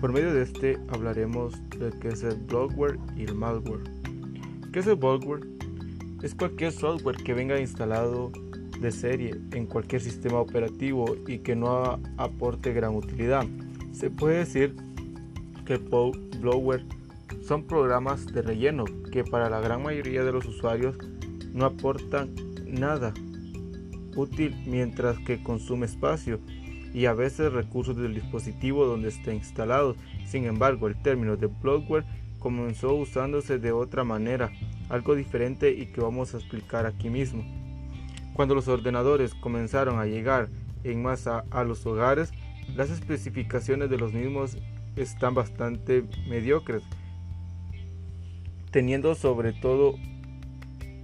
Por medio de este hablaremos de qué es el bloatware y el malware. ¿Qué es el bloatware? Es cualquier software que venga instalado de serie en cualquier sistema operativo y que no aporte gran utilidad. Se puede decir que bloatware son programas de relleno que para la gran mayoría de los usuarios no aportan nada útil mientras que consume espacio y a veces recursos del dispositivo donde esté instalado. Sin embargo, el término de bloatware comenzó usándose de otra manera, algo diferente y que vamos a explicar aquí mismo. Cuando los ordenadores comenzaron a llegar en masa a los hogares, las especificaciones de los mismos están bastante mediocres, teniendo sobre todo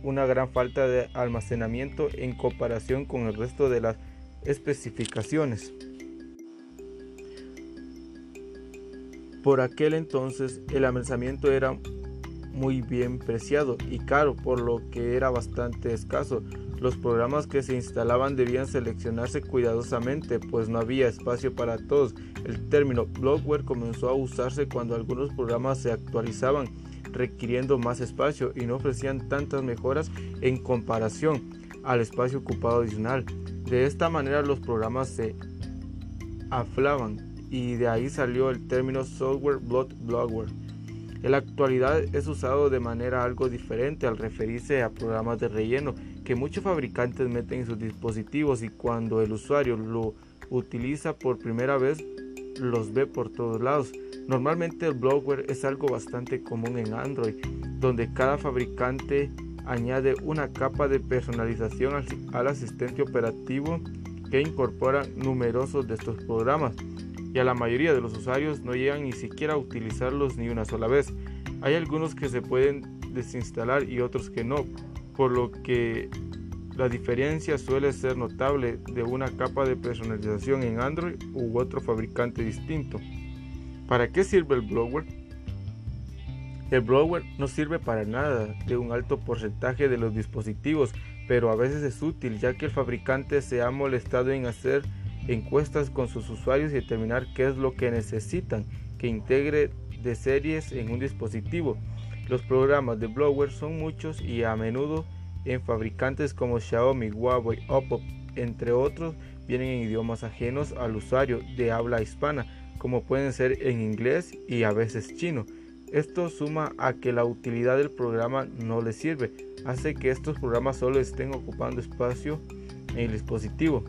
una gran falta de almacenamiento en comparación con el resto de las especificaciones. Por aquel entonces el almacenamiento era muy bien preciado y caro, por lo que era bastante escaso. Los programas que se instalaban debían seleccionarse cuidadosamente, pues no había espacio para todos. El término bloatware comenzó a usarse cuando algunos programas se actualizaban, requiriendo más espacio y no ofrecían tantas mejoras en comparación al espacio ocupado adicional. De esta manera los programas se aflaban y de ahí salió el término software bloatware. En la actualidad es usado de manera algo diferente al referirse a programas de relleno que muchos fabricantes meten en sus dispositivos y cuando el usuario lo utiliza por primera vez los ve por todos lados. Normalmente el bloatware es algo bastante común en Android, donde cada fabricante añade una capa de personalización al, asistente operativo que incorpora numerosos de estos programas y a la mayoría de los usuarios no llegan ni siquiera a utilizarlos ni una sola vez. Hay algunos que se pueden desinstalar y otros que no, por lo que la diferencia suele ser notable de una capa de personalización en Android u otro fabricante distinto. ¿Para qué sirve el bloatware? El bloatware no sirve para nada de un alto porcentaje de los dispositivos, pero a veces es útil ya que el fabricante se ha molestado en hacer encuestas con sus usuarios y determinar qué es lo que necesitan que integre de series en un dispositivo. Los programas de bloatware son muchos y a menudo en fabricantes como Xiaomi, Huawei, Oppo, entre otros, vienen en idiomas ajenos al usuario de habla hispana, como pueden ser en inglés y a veces chino. Esto suma a que la utilidad del programa no le sirve, hace que estos programas solo estén ocupando espacio en el dispositivo.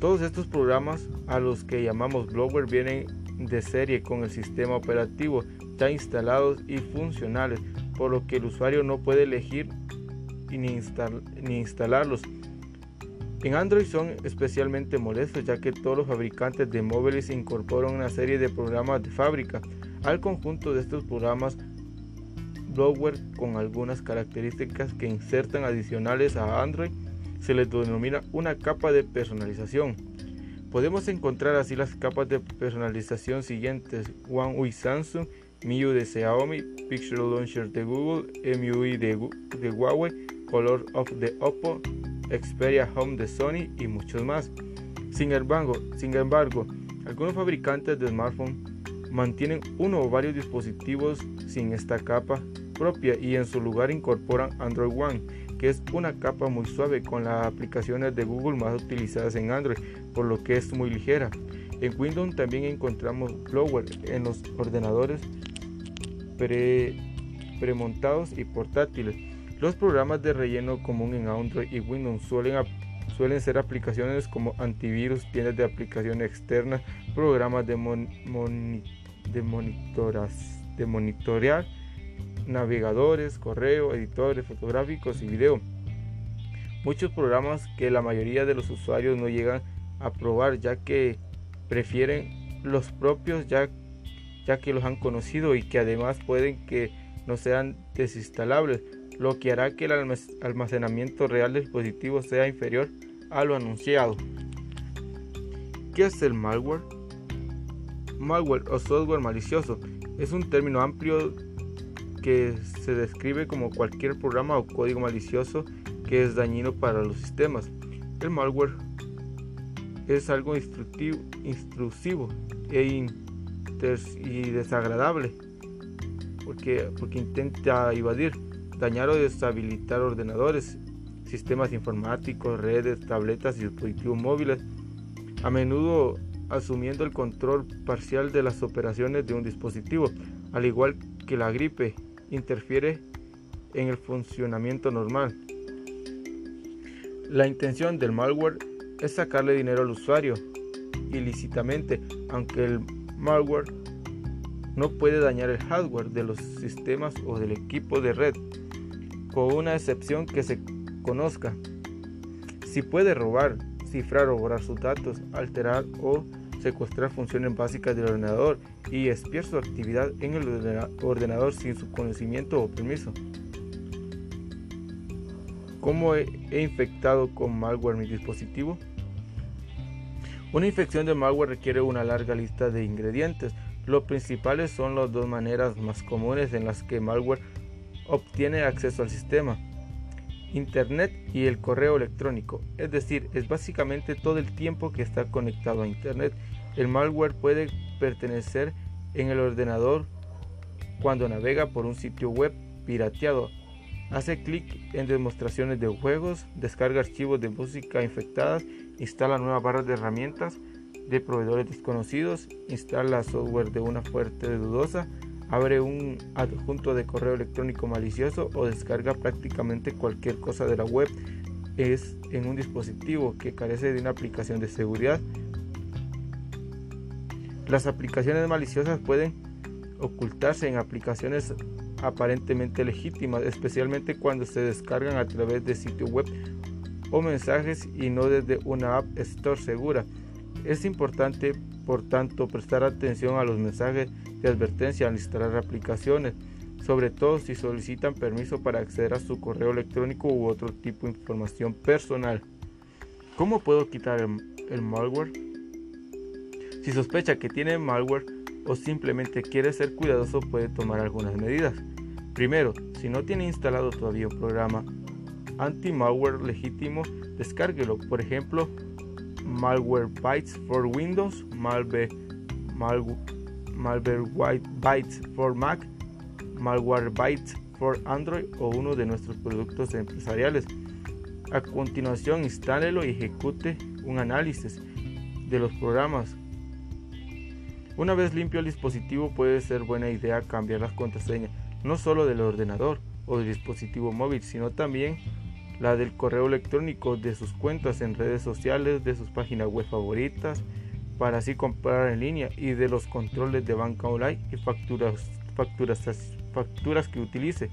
Todos estos programas a los que llamamos bloatware vienen de serie con el sistema operativo ya instalados y funcionales, por lo que el usuario no puede elegir ni, ni instalarlos. En Android son especialmente molestos ya que todos los fabricantes de móviles incorporan una serie de programas de fábrica al conjunto de estos programas bloatware con algunas características que insertan adicionales a Android se les denomina una capa de personalización. Podemos encontrar así las capas de personalización siguientes: One UI Samsung, MIUI de Xiaomi, Picture Launcher de Google, MIUI de, de Huawei, Color of the Oppo, Xperia Home de Sony y muchos más. Sin embargo, sin embargo, algunos fabricantes de smartphones mantienen uno o varios dispositivos sin esta capa propia y en su lugar incorporan Android One, que es una capa muy suave con las aplicaciones de Google más utilizadas en Android, por lo que es muy ligera. En Windows también encontramos Blower en los ordenadores pre, premontados y portátiles. Los programas de relleno común en Android y Windows suelen, suelen ser aplicaciones como antivirus, tiendas de aplicaciones externas, programas de monitoreo de, monitoras, de monitorear navegadores, correo, editores fotográficos y video. Muchos programas que la mayoría de los usuarios no llegan a probar ya que prefieren los propios ya, ya que los han conocido y que además pueden que no sean desinstalables, lo que hará que el almacenamiento real del dispositivo sea inferior a lo anunciado. ¿Qué es el malware? Malware o software malicioso es un término amplio que se describe como cualquier programa o código malicioso que es dañino para los sistemas. El malware es algo intrusivo e y desagradable porque, porque intenta evadir, dañar o deshabilitar ordenadores, sistemas informáticos, redes, tabletas y dispositivos móviles, a menudo asumiendo el control parcial de las operaciones de un dispositivo, al igual que la gripe, interfiere en el funcionamiento normal. La intención del malware es sacarle dinero al usuario ilícitamente, aunque el malware no puede dañar el hardware de los sistemas o del equipo de red, con una excepción que se conozca. Si puede robar, cifrar o borrar sus datos, alterar o secuestrar funciones básicas del ordenador y espiar su actividad en el ordenador sin su conocimiento o permiso. ¿Cómo he, infectado con malware mi dispositivo? Una infección de malware requiere una larga lista de ingredientes. Los principales son las dos maneras más comunes en las que malware obtiene acceso al sistema. Internet y el correo electrónico, es decir, es básicamente todo el tiempo que está conectado a Internet. El malware puede pertenecer en el ordenador cuando navega por un sitio web pirateado Hace clic en demostraciones de juegos, descarga archivos de música infectadas, instala nuevas barras de herramientas de proveedores desconocidos, instala software de una fuente dudosa, abre un adjunto de correo electrónico malicioso o descarga prácticamente cualquier cosa de la web es en un dispositivo que carece de una aplicación de seguridad. Las aplicaciones maliciosas pueden ocultarse en aplicaciones aparentemente legítimas, especialmente cuando se descargan a través de sitio web o mensajes y no desde una App Store segura. Es importante, por tanto, prestar atención a los mensajes de advertencia al instalar aplicaciones, sobre todo si solicitan permiso para acceder a su correo electrónico u otro tipo de información personal. ¿Cómo puedo quitar el, malware? Si sospecha que tiene malware o simplemente quiere ser cuidadoso, puede tomar algunas medidas. Primero, si no tiene instalado todavía un programa anti-malware legítimo, descárguelo. Por ejemplo, Malwarebytes for Windows, Malware, Malwarebytes for Mac, Malwarebytes for Android o uno de nuestros productos empresariales. A continuación, instálelo y ejecute un análisis de los programas. Una vez limpio el dispositivo, puede ser buena idea cambiar las contraseñas no solo del ordenador o del dispositivo móvil, sino también la del correo electrónico, de sus cuentas en redes sociales, de sus páginas web favoritas, para así comprar en línea y de los controles de banca online y facturas, facturas, facturas que utilice.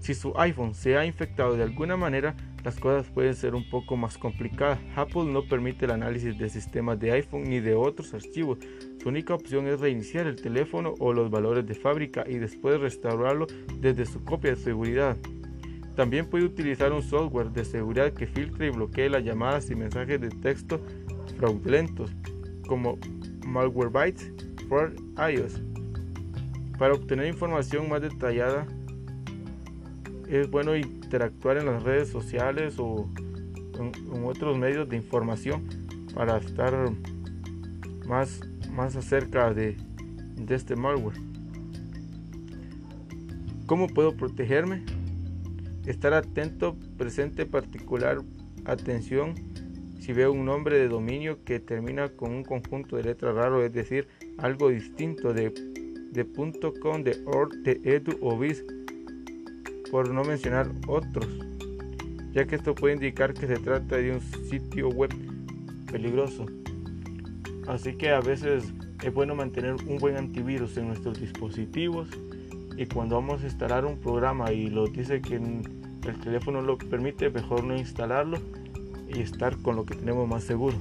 Si su iPhone se ha infectado de alguna manera, las cosas pueden ser un poco más complicadas. Apple no permite el análisis de sistemas de iPhone ni de otros archivos, su única opción es reiniciar el teléfono o los valores de fábrica y después restaurarlo desde su copia de seguridad. También puede utilizar un software de seguridad que filtre y bloquee las llamadas y mensajes de texto fraudulentos, como Malwarebytes for iOS. Para obtener información más detallada, es bueno interactuar en las redes sociales o en, otros medios de información para estar más más acerca de, este malware. ¿Cómo puedo protegerme? Estar atento, presente particular atención si veo un nombre de dominio que termina con un conjunto de letras raro, es decir, algo distinto de, .com, de .org, de .edu o .biz, por no mencionar otros, ya que esto puede indicar que se trata de un sitio web peligroso. Así que a veces es bueno mantener un buen antivirus en nuestros dispositivos y cuando vamos a instalar un programa y lo dice que el teléfono lo permite, mejor no instalarlo y estar con lo que tenemos más seguro.